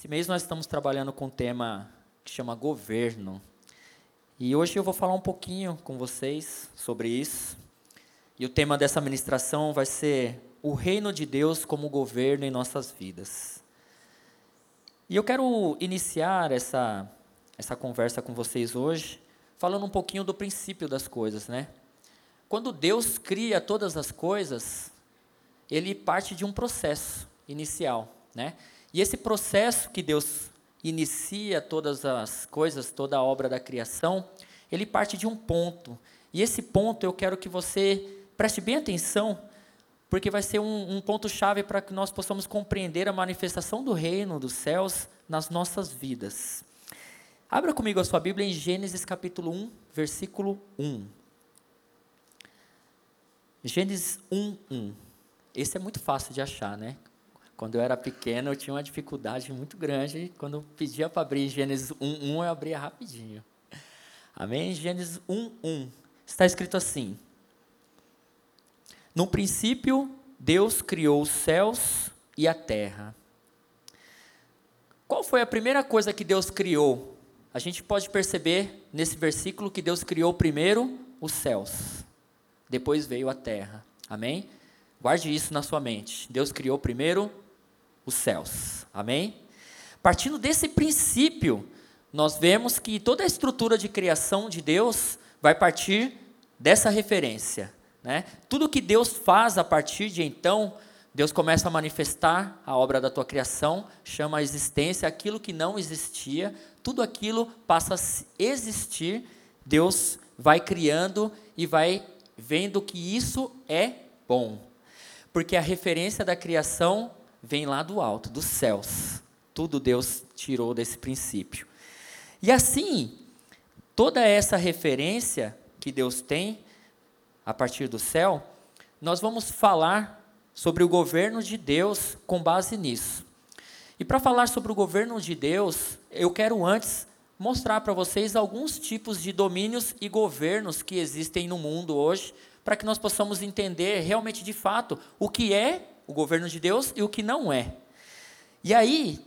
Esse mês nós estamos trabalhando com um tema que chama governo. E hoje eu vou falar um pouquinho com vocês sobre isso. E o tema dessa ministração vai ser o reino de Deus como governo em nossas vidas. E eu quero iniciar essa essa conversa com vocês hoje, falando um pouquinho do princípio das coisas, né? Quando Deus cria todas as coisas, ele parte de um processo inicial, né? E esse processo que Deus inicia todas as coisas, toda a obra da criação, ele parte de um ponto. E esse ponto eu quero que você preste bem atenção, porque vai ser um, um ponto-chave para que nós possamos compreender a manifestação do reino dos céus nas nossas vidas. Abra comigo a sua Bíblia em Gênesis capítulo 1, versículo 1. Gênesis 1, 1. Esse é muito fácil de achar, né? Quando eu era pequeno, eu tinha uma dificuldade muito grande. Quando eu pedia para abrir Gênesis 1, 1, eu abria rapidinho. Amém? Gênesis 1, 1. Está escrito assim: No princípio, Deus criou os céus e a terra. Qual foi a primeira coisa que Deus criou a gente pode perceber nesse versículo que Deus criou primeiro os céus, depois veio a terra. Amém? Guarde isso na sua mente. Deus criou primeiro os céus. Amém? Partindo desse princípio, nós vemos que toda a estrutura de criação de Deus vai partir dessa referência. Né? Tudo que Deus faz a partir de então, Deus começa a manifestar a obra da tua criação, chama a existência aquilo que não existia, tudo aquilo passa a existir, Deus vai criando e vai vendo que isso é bom. Porque a referência da criação vem lá do alto, dos céus. Tudo Deus tirou desse princípio. E assim, toda essa referência que Deus tem a partir do céu, nós vamos falar sobre o governo de Deus com base nisso. E para falar sobre o governo de Deus, eu quero antes mostrar para vocês alguns tipos de domínios e governos que existem no mundo hoje, para que nós possamos entender realmente de fato o que é o governo de Deus e o que não é. E aí,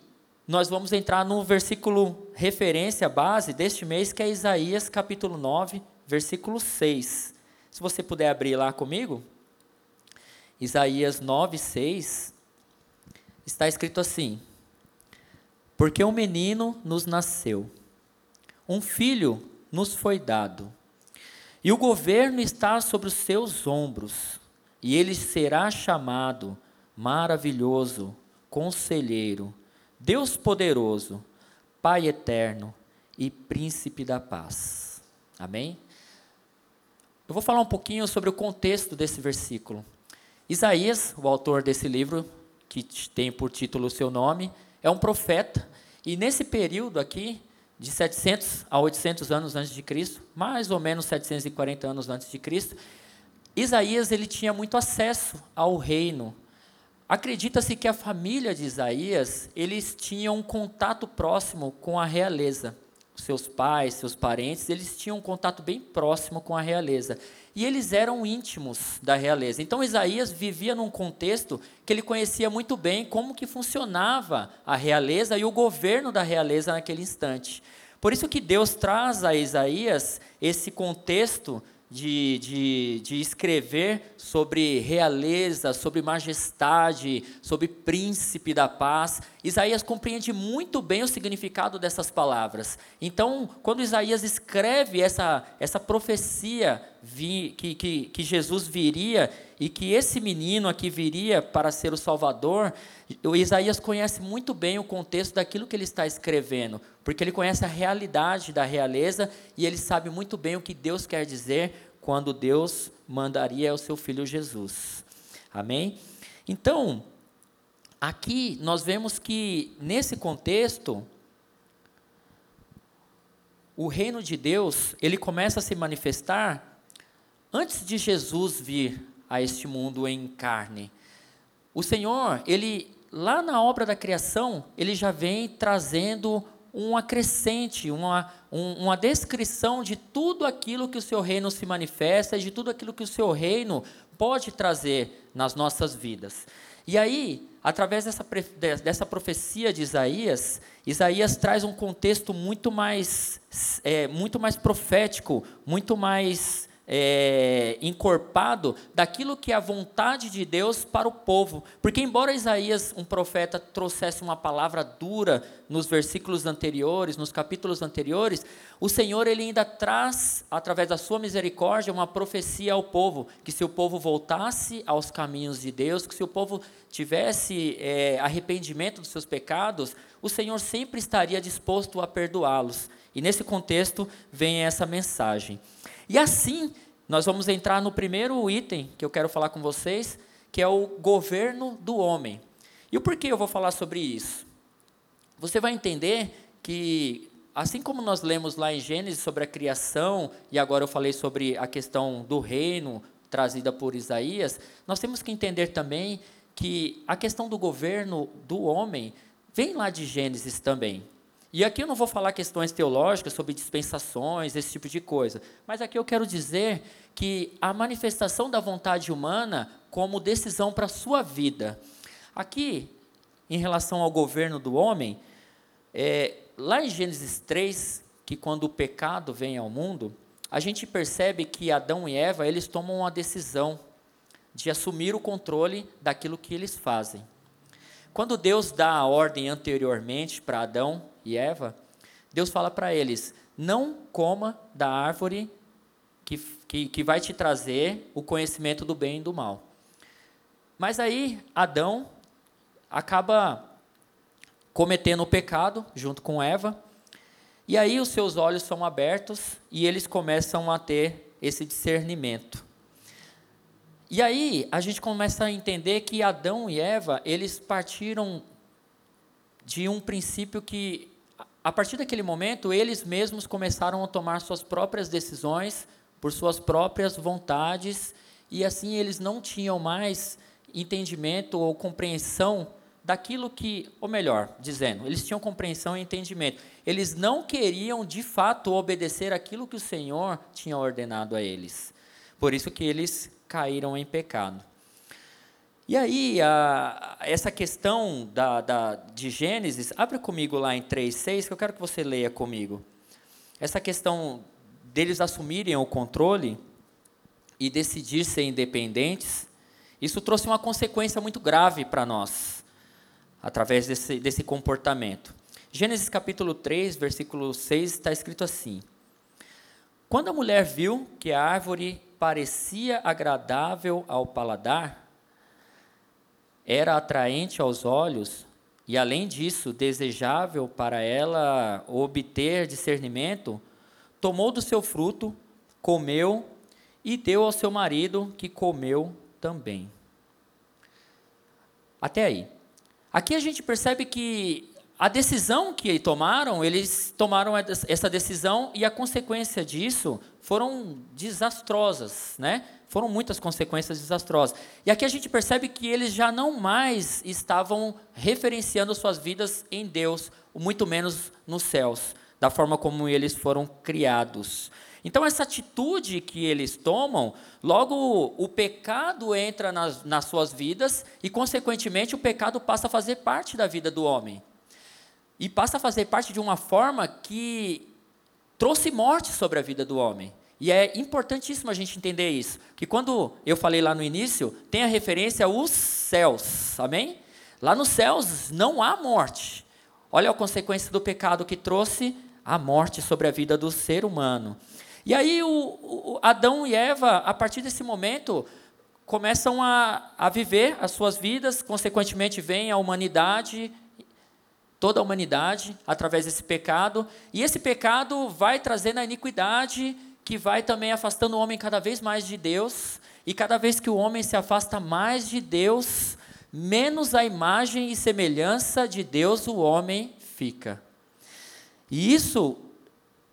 nós vamos entrar no versículo referência base deste mês, que é Isaías capítulo 9, versículo 6. Se você puder abrir lá comigo, Isaías 9, 6, está escrito assim: porque um menino nos nasceu, um filho nos foi dado, e o governo está sobre os seus ombros, e ele será chamado Maravilhoso, Conselheiro, Deus Poderoso, Pai Eterno e Príncipe da Paz. Amém? Eu vou falar um pouquinho sobre o contexto desse versículo. Isaías, o autor desse livro, que tem por título o seu nome, é um profeta, e nesse período aqui, de 700 a 800 anos antes de Cristo, mais ou menos 740 anos antes de Cristo, Isaías ele tinha muito acesso ao reino. Acredita-se que a família de Isaías, eles tinham um contato próximo com a realeza. Seus pais, seus parentes, eles tinham um contato bem próximo com a realeza e eles eram íntimos da realeza. Então Isaías vivia num contexto que ele conhecia muito bem como que funcionava a realeza e o governo da realeza naquele instante. Por isso que Deus traz a Isaías esse contexto de, de, de escrever sobre realeza, sobre majestade, sobre príncipe da paz. Isaías compreende muito bem o significado dessas palavras. Então, quando Isaías escreve essa, essa profecia vi, que, que, que Jesus viria e que esse menino aqui viria para ser o Salvador, o Isaías conhece muito bem o contexto daquilo que ele está escrevendo, porque ele conhece a realidade da realeza e ele sabe muito bem o que Deus quer dizer quando Deus mandaria o seu filho Jesus. Amém? Então, aqui nós vemos que, nesse contexto, o reino de Deus, ele começa a se manifestar antes de Jesus vir a este mundo em carne. O Senhor, ele lá na obra da criação, ele já vem trazendo um acrescente, uma, um, uma descrição de tudo aquilo que o seu reino se manifesta, de tudo aquilo que o seu reino pode trazer nas nossas vidas. E aí, através dessa, dessa profecia de Isaías, Isaías traz um contexto muito mais, é, muito mais profético, muito mais é, encorpado daquilo que é a vontade de Deus para o povo. Porque, embora Isaías, um profeta, trouxesse uma palavra dura nos versículos anteriores, nos capítulos anteriores, o Senhor ele ainda traz, através da sua misericórdia, uma profecia ao povo: que se o povo voltasse aos caminhos de Deus, que se o povo tivesse é, arrependimento dos seus pecados, o Senhor sempre estaria disposto a perdoá-los. E nesse contexto vem essa mensagem. E assim, nós vamos entrar no primeiro item que eu quero falar com vocês, que é o governo do homem. E o porquê eu vou falar sobre isso? Você vai entender que, assim como nós lemos lá em Gênesis sobre a criação, e agora eu falei sobre a questão do reino trazida por Isaías, nós temos que entender também que a questão do governo do homem vem lá de Gênesis também. E aqui eu não vou falar questões teológicas sobre dispensações, esse tipo de coisa. Mas aqui eu quero dizer que a manifestação da vontade humana como decisão para a sua vida. Aqui, em relação ao governo do homem, é, lá em Gênesis 3, que quando o pecado vem ao mundo, a gente percebe que Adão e Eva, eles tomam uma decisão de assumir o controle daquilo que eles fazem. Quando Deus dá a ordem anteriormente para Adão e Eva, Deus fala para eles: não coma da árvore que, que, que vai te trazer o conhecimento do bem e do mal. Mas aí Adão acaba cometendo o pecado junto com Eva, e aí os seus olhos são abertos e eles começam a ter esse discernimento. E aí a gente começa a entender que Adão e Eva, eles partiram de um princípio que a partir daquele momento, eles mesmos começaram a tomar suas próprias decisões, por suas próprias vontades, e assim eles não tinham mais entendimento ou compreensão daquilo que, ou melhor, dizendo, eles tinham compreensão e entendimento. Eles não queriam de fato obedecer aquilo que o Senhor tinha ordenado a eles. Por isso que eles caíram em pecado. E aí, a, essa questão da, da, de Gênesis, abre comigo lá em 3,6, que eu quero que você leia comigo. Essa questão deles assumirem o controle e decidir ser independentes, isso trouxe uma consequência muito grave para nós, através desse, desse comportamento. Gênesis capítulo 3, versículo 6, está escrito assim: Quando a mulher viu que a árvore parecia agradável ao paladar, era atraente aos olhos e, além disso, desejável para ela obter discernimento, tomou do seu fruto, comeu e deu ao seu marido, que comeu também. Até aí. Aqui a gente percebe que a decisão que tomaram, eles tomaram essa decisão e a consequência disso foram desastrosas, né? Foram muitas consequências desastrosas. E aqui a gente percebe que eles já não mais estavam referenciando suas vidas em Deus, muito menos nos céus, da forma como eles foram criados. Então, essa atitude que eles tomam, logo o pecado entra nas, nas suas vidas e, consequentemente, o pecado passa a fazer parte da vida do homem. E passa a fazer parte de uma forma que trouxe morte sobre a vida do homem. E é importantíssimo a gente entender isso, que quando eu falei lá no início, tem a referência aos céus, amém? Lá nos céus não há morte. Olha a consequência do pecado que trouxe a morte sobre a vida do ser humano. E aí o, o Adão e Eva, a partir desse momento, começam a, a viver as suas vidas, consequentemente vem a humanidade, toda a humanidade, através desse pecado, e esse pecado vai trazendo a iniquidade que vai também afastando o homem cada vez mais de Deus, e cada vez que o homem se afasta mais de Deus, menos a imagem e semelhança de Deus o homem fica. E isso,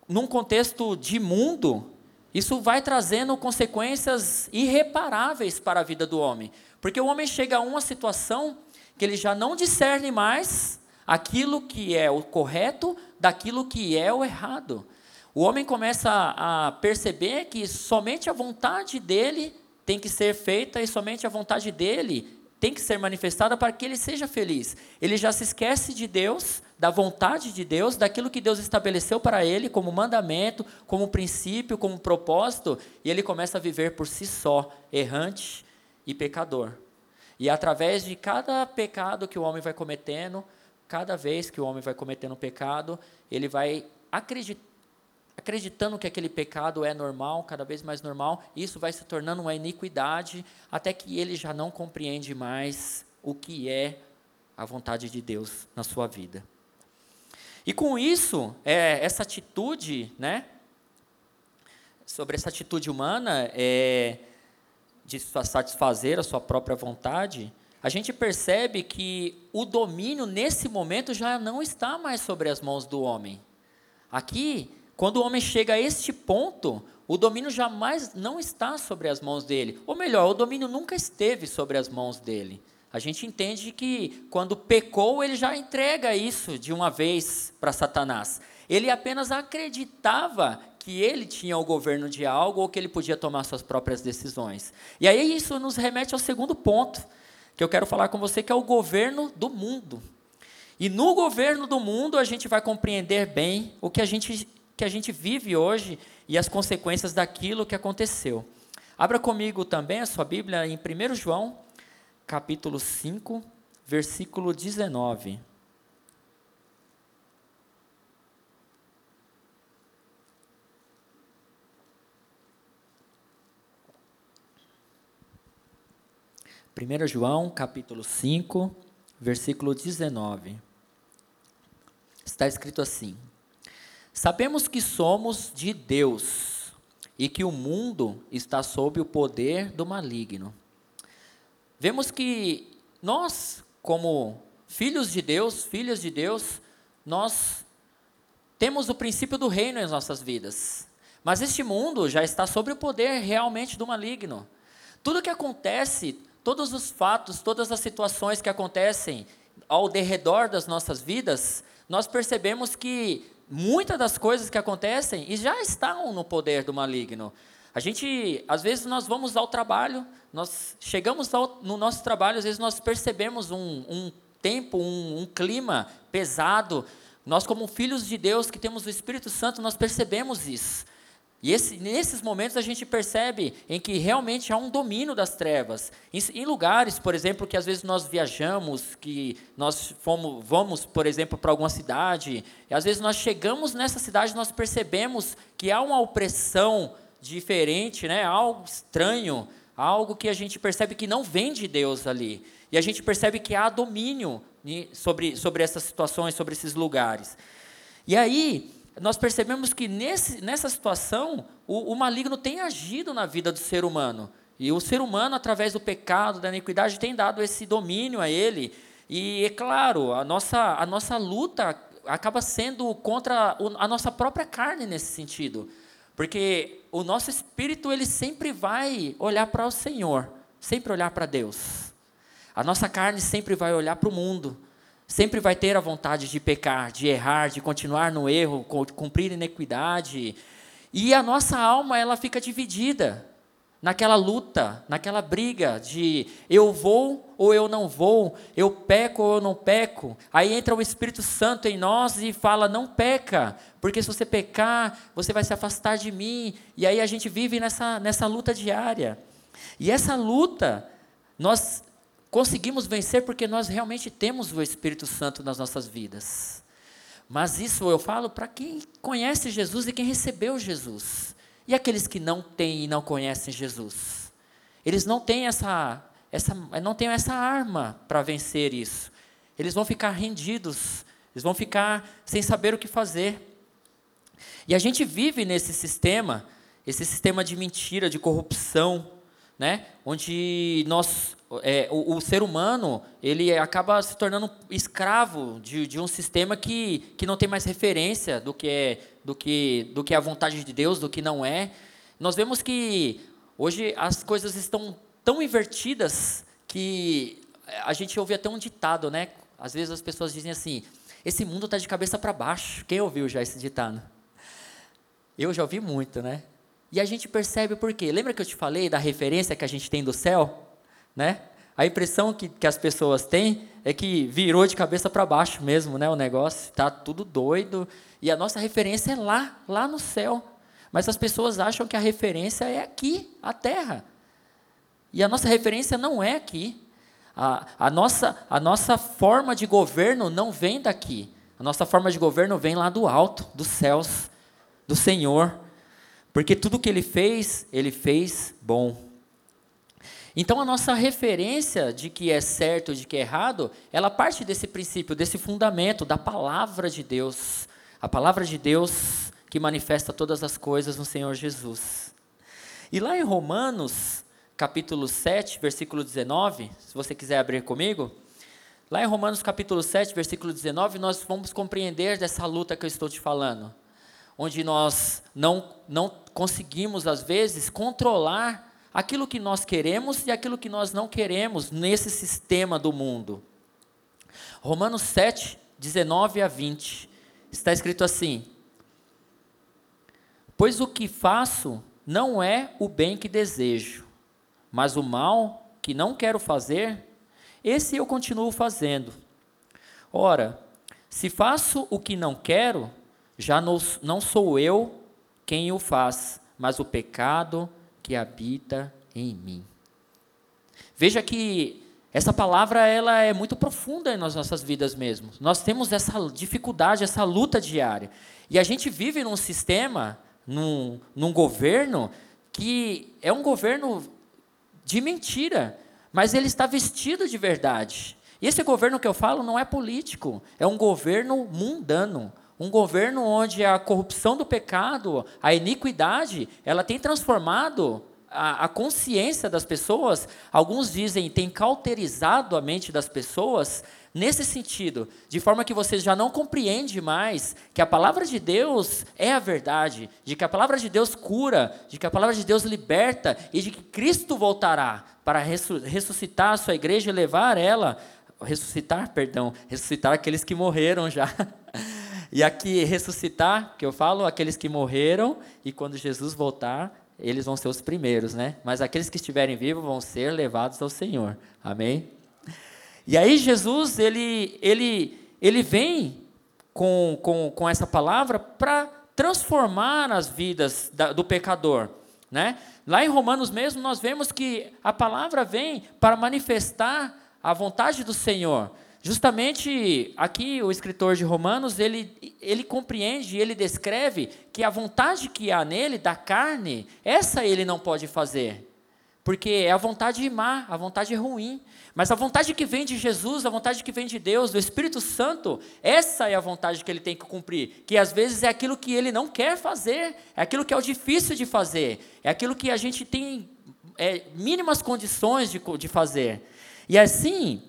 num contexto de mundo, isso vai trazendo consequências irreparáveis para a vida do homem. Porque o homem chega a uma situação que ele já não discerne mais aquilo que é o correto daquilo que é o errado. O homem começa a perceber que somente a vontade dele tem que ser feita e somente a vontade dele tem que ser manifestada para que ele seja feliz. Ele já se esquece de Deus, da vontade de Deus, daquilo que Deus estabeleceu para ele como mandamento, como princípio, como propósito, e ele começa a viver por si só, errante e pecador. E através de cada pecado que o homem vai cometendo, cada vez que o homem vai cometendo um pecado, ele vai acreditando que aquele pecado é normal, cada vez mais normal, isso vai se tornando uma iniquidade, até que ele já não compreende mais o que é a vontade de Deus na sua vida. E com isso, é, essa atitude, né, sobre essa atitude humana é, de satisfazer a sua própria vontade, a gente percebe que o domínio nesse momento já não está mais sobre as mãos do homem. Aqui quando o homem chega a este ponto, o domínio jamais não está sobre as mãos dele. Ou melhor, o domínio nunca esteve sobre as mãos dele. A gente entende que quando pecou, ele já entrega isso de uma vez para Satanás. Ele apenas acreditava que ele tinha o governo de algo ou que ele podia tomar suas próprias decisões. E aí isso nos remete ao segundo ponto que eu quero falar com você, que é o governo do mundo. E no governo do mundo a gente vai compreender bem o que a gente que a gente vive hoje e as consequências daquilo que aconteceu. Abra comigo também a sua Bíblia em 1 João, capítulo 5, versículo 19. Primeiro João, capítulo 5, versículo 19. Está escrito assim: Sabemos que somos de Deus e que o mundo está sob o poder do maligno. Vemos que nós, como filhos de Deus, filhas de Deus, nós temos o princípio do reino em nossas vidas. Mas este mundo já está sob o poder realmente do maligno. Tudo que acontece, todos os fatos, todas as situações que acontecem ao derredor das nossas vidas, nós percebemos que muitas das coisas que acontecem e já estão no poder do maligno. A gente, às vezes, nós vamos ao trabalho, nós chegamos ao, no nosso trabalho, às vezes nós percebemos um, um tempo, um, um clima pesado. Nós, como filhos de Deus que temos o Espírito Santo, nós percebemos isso. E esse, nesses momentos a gente percebe em que realmente há um domínio das trevas. Em, em, lugares, por exemplo, que às vezes nós viajamos, que nós fomos, vamos, por exemplo, para alguma cidade, e às vezes nós chegamos nessa cidade nós percebemos que há uma opressão diferente, né? algo estranho, algo que a gente percebe que não vem de Deus ali. E a gente percebe que há domínio sobre, sobre essas situações, sobre esses lugares. E aí, nós percebemos que nesse, nessa situação, o, o maligno tem agido na vida do ser humano. E o ser humano, através do pecado, da iniquidade, tem dado esse domínio a ele. E, é claro, a nossa, a nossa luta acaba sendo contra a nossa própria carne nesse sentido. Porque o nosso espírito, ele sempre vai olhar para o Senhor, sempre olhar para Deus. A nossa carne sempre vai olhar para o mundo, sempre vai ter a vontade de pecar, de errar, de continuar no erro, cumprir inequidade. E a nossa alma, ela fica dividida naquela luta, naquela briga de eu vou ou eu não vou, eu peco ou eu não peco. Aí entra o Espírito Santo em nós e fala: não peca, porque se você pecar, você vai se afastar de mim. E aí a gente vive nessa, nessa luta diária. E essa luta, nós conseguimos vencer porque nós realmente temos o Espírito Santo nas nossas vidas. Mas isso eu falo para quem conhece Jesus e quem recebeu Jesus. E aqueles que não têm e não conhecem Jesus? Eles não têm essa, essa, não têm essa arma para vencer isso. Eles vão ficar rendidos, eles vão ficar sem saber o que fazer. E a gente vive nesse sistema, esse sistema de mentira, de corrupção, né? onde nós é, o, o, ser humano ele acaba se tornando escravo de, de, um sistema que, que não tem mais referência do que, é, do, que, do que é a vontade de Deus, do que não é. Nós vemos que hoje as coisas estão tão invertidas que a gente ouve até um ditado, né? Às vezes as pessoas dizem assim: esse mundo está de cabeça para baixo. Quem ouviu já esse ditado? Eu já ouvi muito, né? E a gente percebe por quê. Lembra que eu te falei da referência que a gente tem do céu? Né? A impressão que, que as pessoas têm é que virou de cabeça para baixo mesmo, né? O negócio está tudo doido. E a nossa referência é lá, lá no céu. Mas as pessoas acham que a referência é aqui, a terra. E a nossa referência não é aqui. A, a, nossa, a nossa forma de governo não vem daqui. A nossa forma de governo vem lá do alto, dos céus, do Senhor. Porque tudo que ele fez, ele fez bom. Então a nossa referência de que é certo, de que é errado, ela parte desse princípio, desse fundamento da palavra de Deus. A palavra de Deus que manifesta todas as coisas no Senhor Jesus. E lá em Romanos, capítulo 7, versículo 19, se você quiser abrir comigo, lá em Romanos capítulo 7, versículo 19, nós vamos compreender dessa luta que eu estou te falando onde nós não, não conseguimos, às vezes, controlar aquilo que nós queremos e aquilo que nós não queremos nesse sistema do mundo. Romanos 7, 19 a 20, está escrito assim: Pois o que faço não é o bem que desejo, mas o mal que não quero fazer, esse eu continuo fazendo. Ora, se faço o que não quero, já não, sou eu quem o faz, mas o pecado que habita em mim. Veja que essa palavra ela é muito profunda nas nossas vidas mesmo. Nós temos essa dificuldade, essa luta diária. E a gente vive num sistema, num, num governo, que é um governo de mentira, mas ele está vestido de verdade. E esse governo que eu falo não é político, é um governo mundano, um governo onde a corrupção do pecado, a iniquidade, ela tem transformado a, a, consciência das pessoas, alguns dizem tem cauterizado a mente das pessoas nesse sentido, de forma que você já não compreende mais que a palavra de Deus é a verdade, de que a palavra de Deus cura, de que a palavra de Deus liberta e de que Cristo voltará para ressuscitar a sua igreja e levar ela, ressuscitar, perdão, ressuscitar aqueles que morreram já. E aqui, ressuscitar, que eu falo, aqueles que morreram, e quando Jesus voltar, eles vão ser os primeiros, né? Mas aqueles que estiverem vivos vão ser levados ao Senhor. Amém? E aí Jesus, ele, ele, ele vem com, com, com essa palavra para transformar as vidas da, do pecador. Né? Lá em Romanos mesmo, nós vemos que a palavra vem para manifestar a vontade do Senhor. Justamente aqui o escritor de Romanos, ele, ele compreende, ele descreve que a vontade que há nele, da carne, essa ele não pode fazer. Porque é a vontade má, a vontade ruim. Mas a vontade que vem de Jesus, a vontade que vem de Deus, do Espírito Santo, essa é a vontade que ele tem que cumprir. Que às vezes é aquilo que ele não quer fazer, é aquilo que é o difícil de fazer, é aquilo que a gente tem é, mínimas condições de, de fazer. E assim,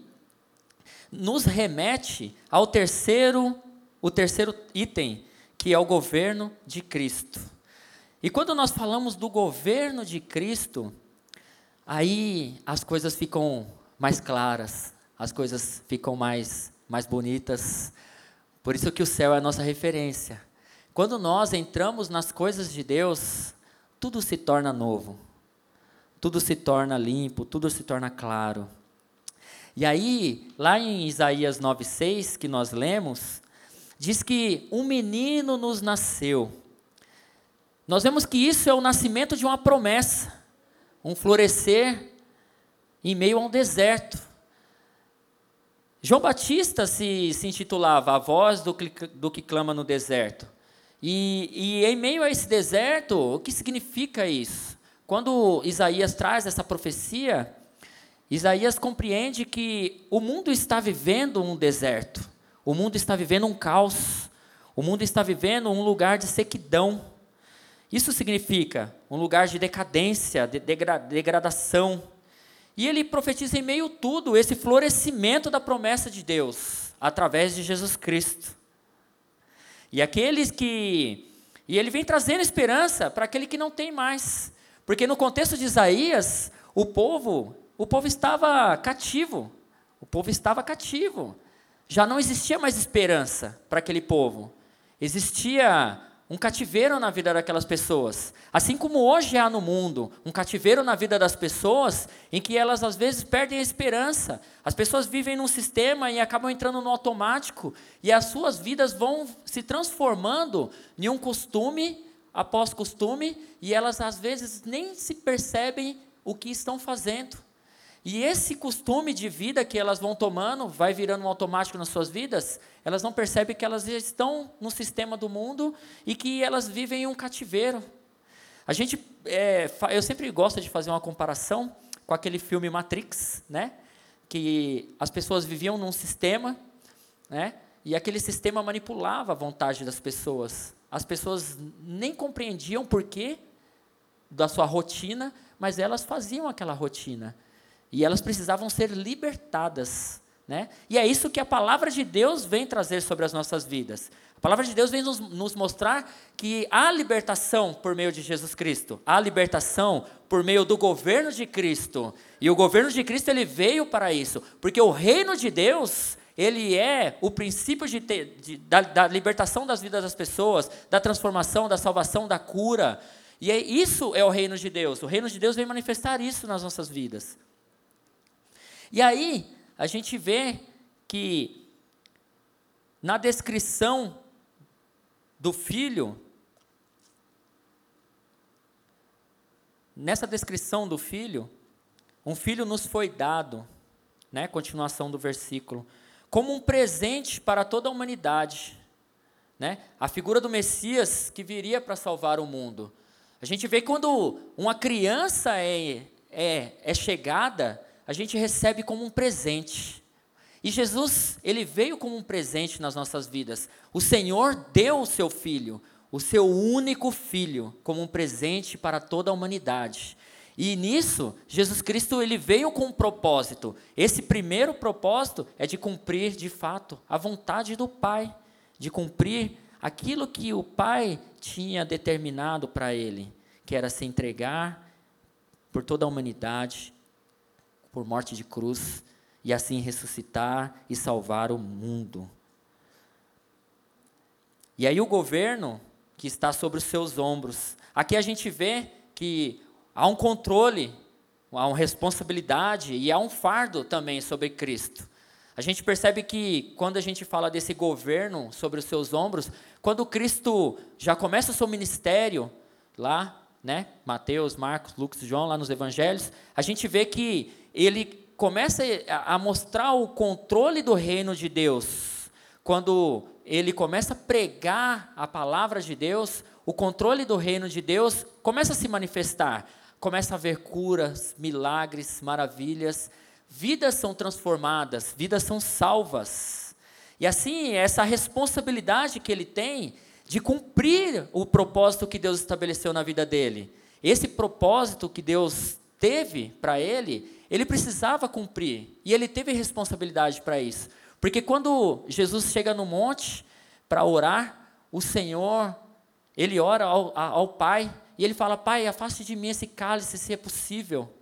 nos remete ao terceiro, o terceiro item, que é o governo de Cristo. E quando nós falamos do governo de Cristo, aí as coisas ficam mais claras, as coisas ficam mais, mais bonitas. Por isso que o céu é a nossa referência. Quando nós entramos nas coisas de Deus, tudo se torna novo. Tudo se torna limpo, tudo se torna claro. E aí, lá em Isaías 9,6, que nós lemos, diz que um menino nos nasceu. Nós vemos que isso é o nascimento de uma promessa, um florescer em meio a um deserto. João Batista se, se intitulava A Voz do que, do que Clama no Deserto. E, e em meio a esse deserto, o que significa isso? Quando Isaías traz essa profecia, Isaías compreende que o mundo está vivendo um deserto, o mundo está vivendo um caos, o mundo está vivendo um lugar de sequidão. Isso significa um lugar de decadência, de degra degradação. E ele profetiza em meio tudo esse florescimento da promessa de Deus através de Jesus Cristo. E aqueles que e ele vem trazendo esperança para aquele que não tem mais. Porque no contexto de Isaías, o povo, o povo estava cativo. O povo estava cativo. Já não existia mais esperança para aquele povo. Existia um cativeiro na vida daquelas pessoas. Assim como hoje há no mundo um cativeiro na vida das pessoas, em que elas às vezes perdem a esperança. As pessoas vivem num sistema e acabam entrando no automático, e as suas vidas vão se transformando em um costume após costume, e elas às vezes nem se percebem o que estão fazendo. E esse costume de vida que elas vão tomando, vai virando um automático nas suas vidas, elas não percebem que elas estão no sistema do mundo e que elas vivem em um cativeiro. A gente, é, eu sempre gosto de fazer uma comparação com aquele filme Matrix, né? Que as pessoas viviam num sistema, né? E aquele sistema manipulava a vontade das pessoas. As pessoas nem compreendiam por quê da sua rotina, mas elas faziam aquela rotina. E elas precisavam ser libertadas. Né? E é isso que a palavra de Deus vem trazer sobre as nossas vidas. A palavra de Deus vem nos, nos, mostrar que há libertação por meio de Jesus Cristo, há libertação por meio do governo de Cristo. E o governo de Cristo ele veio para isso, porque o reino de Deus ele é o princípio de ter, de, da, da libertação das vidas das pessoas, da transformação, da salvação, da cura. E é, isso é o reino de Deus. O reino de Deus vem manifestar isso nas nossas vidas. E aí, a gente vê que na descrição do filho, nessa descrição do filho, um filho nos foi dado, né, continuação do versículo, como um presente para toda a humanidade, né? A figura do Messias que viria para salvar o mundo. A gente vê quando uma criança é, é, é chegada, a gente recebe como um presente. E Jesus, ele veio como um presente nas nossas vidas. O Senhor deu o seu filho, o seu único filho, como um presente para toda a humanidade. E nisso, Jesus Cristo ele veio com um propósito. Esse primeiro propósito é de cumprir de fato a vontade do Pai, de cumprir aquilo que o Pai tinha determinado para ele, que era se entregar por toda a humanidade por morte de cruz e assim ressuscitar e salvar o mundo. E aí o governo que está sobre os seus ombros. Aqui a gente vê que há um controle, há uma responsabilidade e há um fardo também sobre Cristo. A gente percebe que quando a gente fala desse governo sobre os seus ombros, quando Cristo já começa o seu ministério lá, né, Mateus, Marcos, Lucas, João, lá nos evangelhos, a gente vê que ele começa a mostrar o controle do reino de Deus. Quando ele começa a pregar a palavra de Deus, o controle do reino de Deus começa a se manifestar. Começa a haver curas, milagres, maravilhas, vidas são transformadas, vidas são salvas. E assim, essa responsabilidade que ele tem de cumprir o propósito que Deus estabeleceu na vida dele. Esse propósito que Deus teve para ele, ele precisava cumprir. E ele teve responsabilidade para isso. Porque quando Jesus chega no monte para orar, o Senhor, ele ora ao, ao Pai e ele fala: Pai, afaste de mim esse cálice se é possível.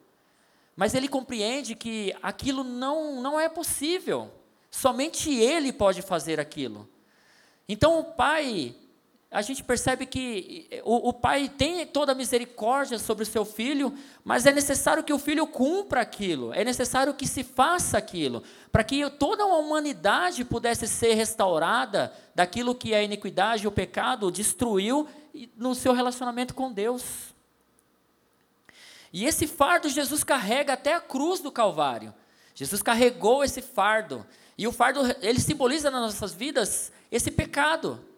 Mas ele compreende que aquilo não, não é possível. Somente ele pode fazer aquilo. Então o Pai a gente percebe que o, o, pai tem toda a misericórdia sobre o seu filho, mas é necessário que o filho cumpra aquilo, é necessário que se faça aquilo, para que toda a humanidade pudesse ser restaurada daquilo que a iniquidade o pecado destruiu no seu relacionamento com Deus. E esse fardo Jesus carrega até a cruz do Calvário. Jesus carregou esse fardo, e o fardo, ele simboliza nas nossas vidas esse pecado.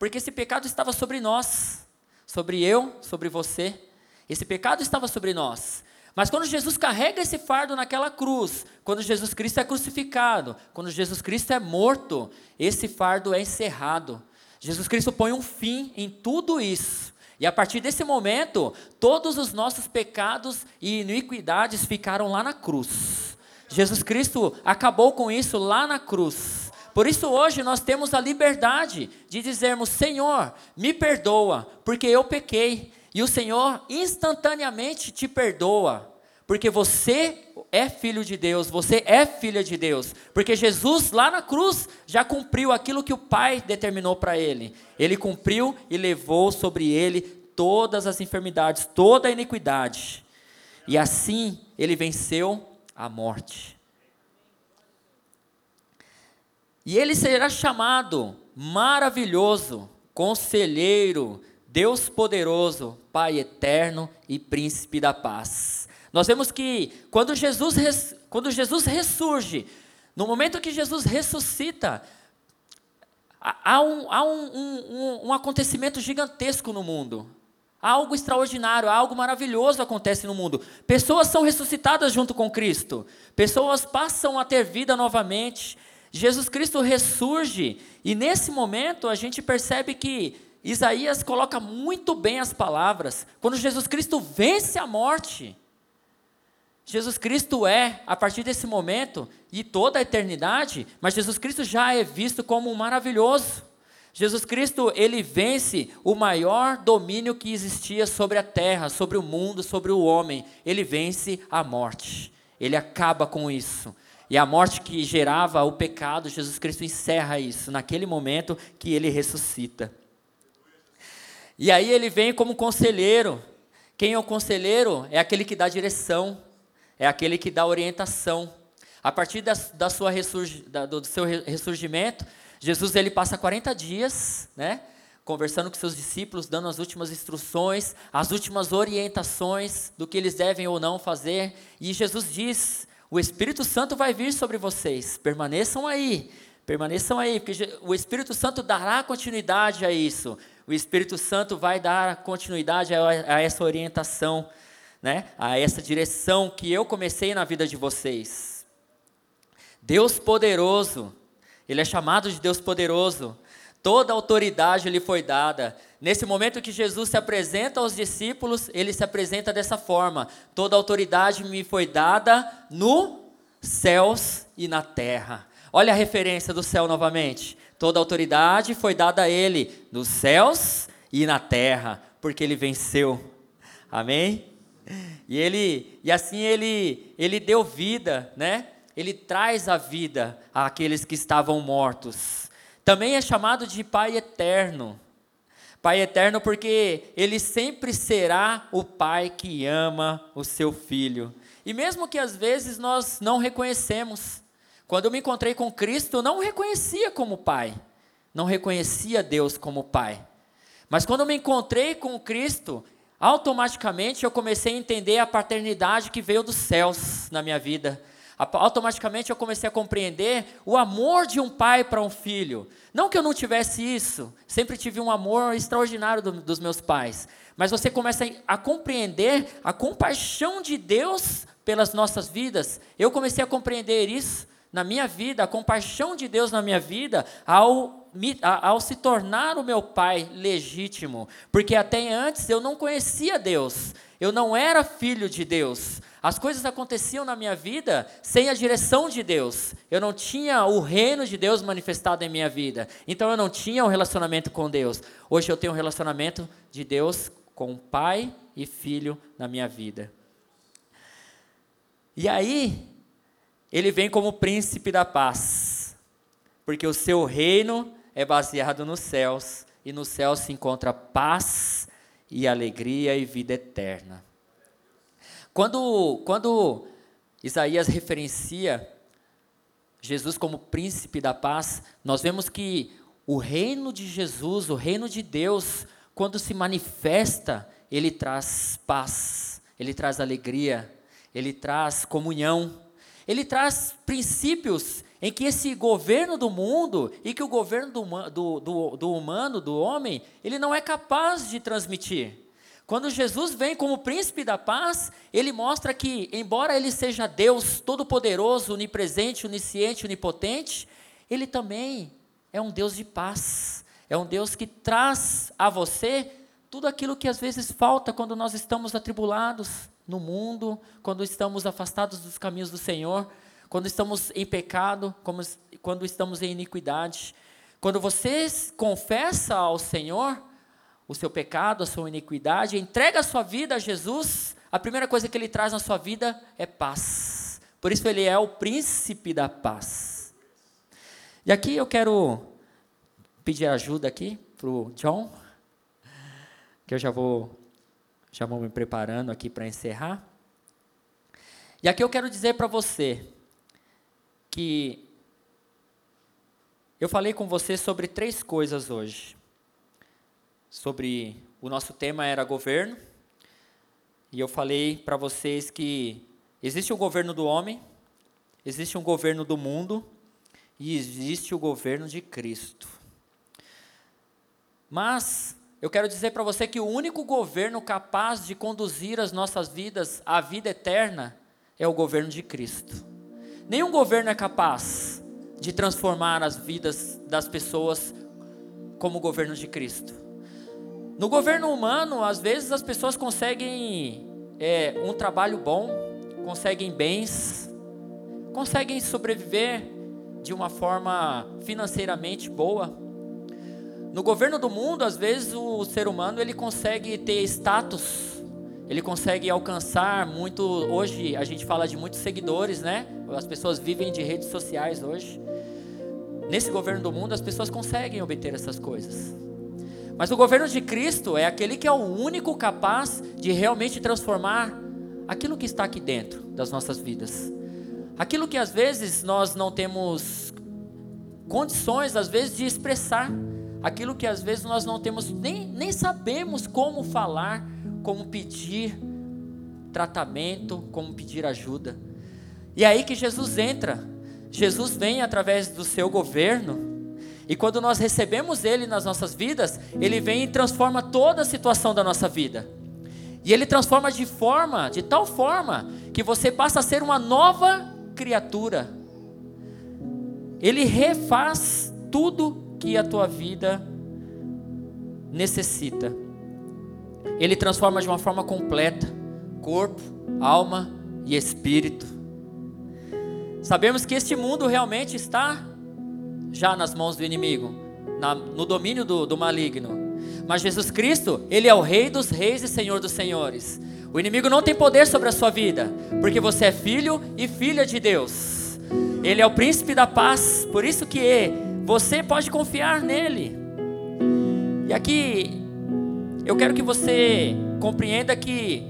Porque esse pecado estava sobre nós, sobre eu, sobre você. Esse pecado estava sobre nós. Mas quando Jesus carrega esse fardo naquela cruz, quando Jesus Cristo é crucificado, quando Jesus Cristo é morto, esse fardo é encerrado. Jesus Cristo põe um fim em tudo isso. E a partir desse momento, todos os nossos pecados e iniquidades ficaram lá na cruz. Jesus Cristo acabou com isso lá na cruz. Por isso hoje nós temos a liberdade de dizermos: Senhor, me perdoa, porque eu pequei. E o Senhor instantaneamente te perdoa, porque você é filho de Deus, você é filha de Deus, porque Jesus lá na cruz já cumpriu aquilo que o Pai determinou para ele. Ele cumpriu e levou sobre ele todas as enfermidades, toda a iniquidade. E assim ele venceu a morte. E ele será chamado maravilhoso, conselheiro, Deus poderoso, Pai eterno e príncipe da paz. Nós vemos que quando Jesus, quando Jesus ressurge, no momento que Jesus ressuscita, há, um, há um, um, um acontecimento gigantesco no mundo. Algo extraordinário, algo maravilhoso acontece no mundo. Pessoas são ressuscitadas junto com Cristo. Pessoas passam a ter vida novamente. Jesus Cristo ressurge e nesse momento a gente percebe que Isaías coloca muito bem as palavras. Quando Jesus Cristo vence a morte, Jesus Cristo é, a partir desse momento e toda a eternidade, mas Jesus Cristo já é visto como maravilhoso. Jesus Cristo, ele vence o maior domínio que existia sobre a terra, sobre o mundo, sobre o homem. Ele vence a morte. Ele acaba com isso. E a morte que gerava o pecado, Jesus Cristo encerra isso naquele momento que ele ressuscita. E aí ele vem como conselheiro. Quem é o conselheiro? É aquele que dá direção é aquele que dá orientação. A partir da, da sua ressurgi, da, do seu ressurgimento, Jesus ele passa 40 dias, né, conversando com seus discípulos, dando as últimas instruções, as últimas orientações do que eles devem ou não fazer. E Jesus diz: O Espírito Santo vai vir sobre vocês, permaneçam aí, permaneçam aí, porque o Espírito Santo dará continuidade a isso. O Espírito Santo vai dar continuidade a, essa orientação né, a essa direção que eu comecei na vida de vocês. Deus poderoso, ele é chamado de Deus poderoso. Toda autoridade lhe foi dada. Nesse momento que Jesus se apresenta aos discípulos, ele se apresenta dessa forma: Toda autoridade me foi dada no céus e na terra. Olha a referência do céu novamente. Toda autoridade foi dada a ele nos céus e na terra, porque ele venceu. Amém? E ele e assim ele ele deu vida, né? Ele traz a vida àqueles que estavam mortos. Também é chamado de Pai eterno. Pai eterno porque ele sempre será o pai que ama o seu filho. E mesmo que às vezes nós não reconhecemos, quando eu me encontrei com Cristo, eu não reconhecia como pai. Não reconhecia Deus como pai. Mas quando eu me encontrei com Cristo, automaticamente eu comecei a entender a paternidade que veio dos céus na minha vida. Automaticamente eu comecei a compreender o amor de um pai para um filho. Não que eu não tivesse isso, sempre tive um amor extraordinário do, dos meus pais. Mas você começa a compreender a compaixão de Deus pelas nossas vidas. Eu comecei a compreender isso na minha vida, a compaixão de Deus na minha vida, ao ao se tornar o meu pai legítimo, porque até antes eu não conhecia Deus, eu não era filho de Deus. As coisas aconteciam na minha vida sem a direção de Deus. Eu não tinha o reino de Deus manifestado em minha vida. Então eu não tinha um relacionamento com Deus. Hoje eu tenho um relacionamento de Deus com pai e filho na minha vida. E aí, ele vem como príncipe da paz, porque o seu reino é baseado nos céus, e no céu se encontra paz e alegria e vida eterna. Quando, quando Isaías referencia Jesus como príncipe da paz, nós vemos que o reino de Jesus, o reino de Deus, quando se manifesta, ele traz paz, ele traz alegria, ele traz comunhão, ele traz princípios em que esse governo do mundo e que o governo do, do, do, do humano, do homem, ele não é capaz de transmitir. Quando Jesus vem como príncipe da paz, ele mostra que, embora ele seja Deus todo-poderoso, onipresente, onisciente, onipotente, ele também é um Deus de paz. É um Deus que traz a você tudo aquilo que às vezes falta quando nós estamos atribulados no mundo, quando estamos afastados dos caminhos do Senhor, quando estamos em pecado, quando estamos em iniquidade. Quando você confessa ao Senhor o seu pecado, a sua iniquidade, entrega a sua vida a Jesus, a primeira coisa que ele traz na sua vida é paz. Por isso ele é o príncipe da paz. E aqui eu quero pedir ajuda aqui para o John que eu já vou, já vou me preparando aqui para encerrar. E aqui eu quero dizer para você que eu falei com você sobre três coisas hoje. Sobre o nosso tema era governo, e eu falei para vocês que existe o governo do homem, existe um governo do mundo e existe o governo de Cristo. Mas eu quero dizer para você que o único governo capaz de conduzir as nossas vidas à vida eterna é o governo de Cristo. Nenhum governo é capaz de transformar as vidas das pessoas como o governo de Cristo. No governo humano, às vezes as pessoas conseguem é, um trabalho bom, conseguem bens, conseguem sobreviver de uma forma financeiramente boa, no governo do mundo, às vezes o ser humano ele consegue ter status, ele consegue alcançar muito. Hoje a gente fala de muitos seguidores, né? As pessoas vivem de redes sociais hoje. Nesse governo do mundo, as pessoas conseguem obter essas coisas. Mas o governo de Cristo é aquele que é o único capaz de realmente transformar aquilo que está aqui dentro das nossas vidas. Aquilo que às vezes nós não temos condições, às vezes, de expressar aquilo que às vezes nós não temos, nem, nem sabemos como falar, como pedir tratamento, como pedir ajuda. E é aí que Jesus entra. Jesus vem através do seu governo. E quando nós recebemos Ele nas nossas vidas, Ele vem e transforma toda a situação da nossa vida. E Ele transforma de forma, de tal forma, que você passa a ser uma nova criatura. Ele refaz tudo que a tua vida necessita. Ele transforma de uma forma completa corpo, alma e espírito. Sabemos que este mundo realmente está já nas mãos do inimigo, na, no domínio do, do maligno. Mas Jesus Cristo, Ele é o Rei dos Reis e Senhor dos Senhores. O inimigo não tem poder sobre a sua vida, porque você é filho e filha de Deus. Ele é o príncipe da paz, por isso que você pode confiar nele. E aqui eu quero que você compreenda que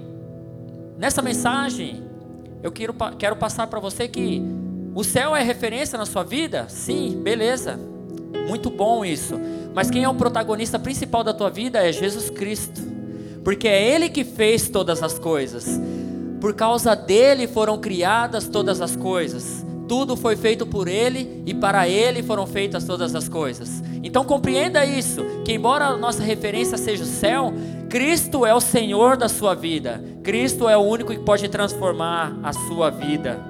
nessa mensagem eu quero, quero passar para você que o céu é referência na sua vida? Sim, beleza. Muito bom isso. Mas quem é o protagonista principal da tua vida é Jesus Cristo. Porque é Ele que fez todas as coisas. Por causa dele foram criadas todas as coisas tudo foi feito por Ele e para Ele foram feitas todas as coisas. Então compreenda isso: que embora a nossa referência seja o céu, Cristo é o Senhor da sua vida. Cristo é o único que pode transformar a sua vida.